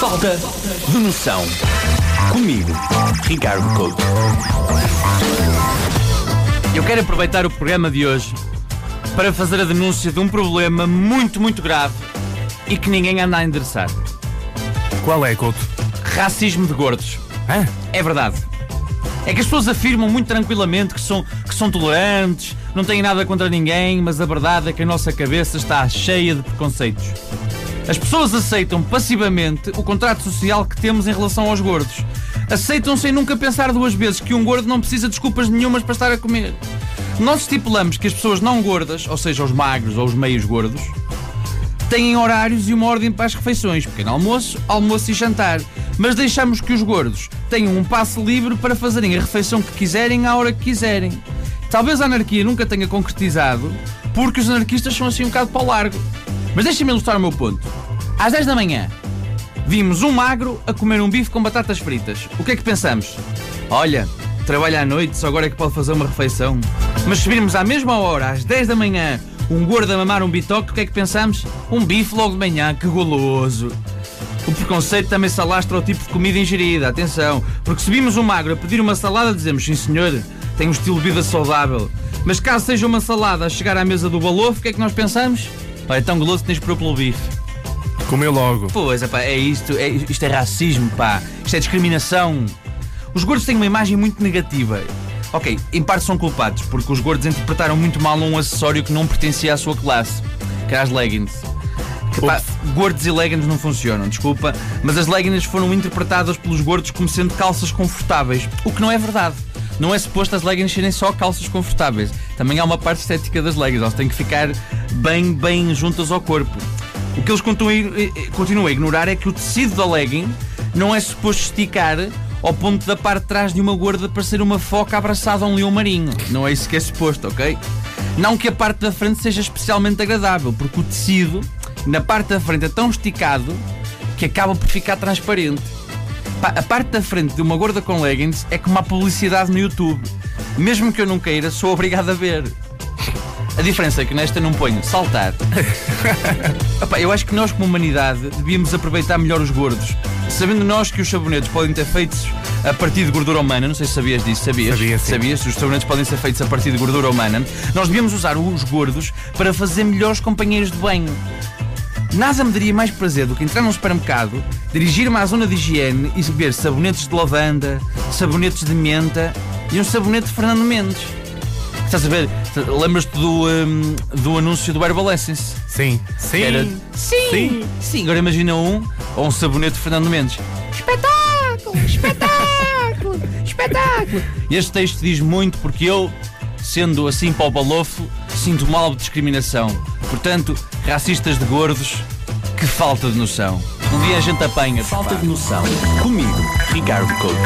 Falta de noção. Comigo, Ricardo Couto. Eu quero aproveitar o programa de hoje para fazer a denúncia de um problema muito, muito grave e que ninguém anda a endereçar. Qual é, Couto? Racismo de gordos. Hã? É verdade. É que as pessoas afirmam muito tranquilamente que são, que são tolerantes, não têm nada contra ninguém, mas a verdade é que a nossa cabeça está cheia de preconceitos. As pessoas aceitam passivamente o contrato social que temos em relação aos gordos. Aceitam sem nunca pensar duas vezes que um gordo não precisa de desculpas nenhumas para estar a comer. Nós estipulamos que as pessoas não gordas, ou seja, os magros ou os meios gordos, têm horários e uma ordem para as refeições: pequeno almoço, almoço e jantar. Mas deixamos que os gordos tenham um passo livre para fazerem a refeição que quiserem à hora que quiserem. Talvez a anarquia nunca tenha concretizado, porque os anarquistas são assim um bocado para o largo. Mas deixem-me ilustrar o meu ponto. Às 10 da manhã, vimos um magro a comer um bife com batatas fritas. O que é que pensamos? Olha, trabalha à noite, só agora é que pode fazer uma refeição. Mas se virmos à mesma hora, às 10 da manhã, um gordo a mamar um bitoque, o que é que pensamos? Um bife logo de manhã, que goloso. O preconceito também se alastra ao tipo de comida ingerida, atenção, porque se vimos um magro a pedir uma salada, dizemos sim senhor, tem um estilo de vida saudável. Mas caso seja uma salada a chegar à mesa do balofo, o que é que nós pensamos? Olha, é tão goloso que tens pôr pelo bife. Comeu logo. Pois, epá, é isto, é, isto é racismo, pá. Isto é discriminação. Os gordos têm uma imagem muito negativa. Ok, em parte são culpados, porque os gordos interpretaram muito mal um acessório que não pertencia à sua classe, que era as leggings. Que, pá, gordos e leggings não funcionam, desculpa, mas as leggings foram interpretadas pelos gordos como sendo calças confortáveis, o que não é verdade. Não é suposto as leggings serem só calças confortáveis. Também há uma parte estética das leggings, elas têm que ficar bem, bem juntas ao corpo. O que eles continuam, continuam a ignorar é que o tecido da legging não é suposto esticar ao ponto da parte de trás de uma gorda parecer uma foca abraçada a um leão marinho. Não é isso que é suposto, ok? Não que a parte da frente seja especialmente agradável, porque o tecido na parte da frente é tão esticado que acaba por ficar transparente. A parte da frente de uma gorda com leggings é como a publicidade no YouTube. Mesmo que eu não queira, sou obrigado a ver. A diferença é que nesta não ponho saltar. Epá, eu acho que nós, como humanidade, devíamos aproveitar melhor os gordos. Sabendo nós que os sabonetes podem ter feitos a partir de gordura humana, não sei se sabias disso, sabias? Sabia, sim. Sabias? Os sabonetes podem ser feitos a partir de gordura humana. Nós devíamos usar os gordos para fazer melhores companheiros de banho. Nada me daria mais prazer do que entrar num supermercado, dirigir-me à zona de higiene e ver sabonetes de lavanda, sabonetes de menta e um sabonete de Fernando Mendes. Estás a ver? Lembras-te do, hum, do anúncio do Herbal Essence? Sim. Sim. Era- Sim, Sim. sim. Agora imagina um ou um sabonete de Fernando Mendes. Espetáculo! Espetáculo! Espetáculo! Este texto diz muito porque eu, sendo assim para o balofo, sinto mal de discriminação. Portanto, racistas de gordos, que falta de noção. Um dia a gente apanha. Falta de noção. Comigo, Ricardo Couto.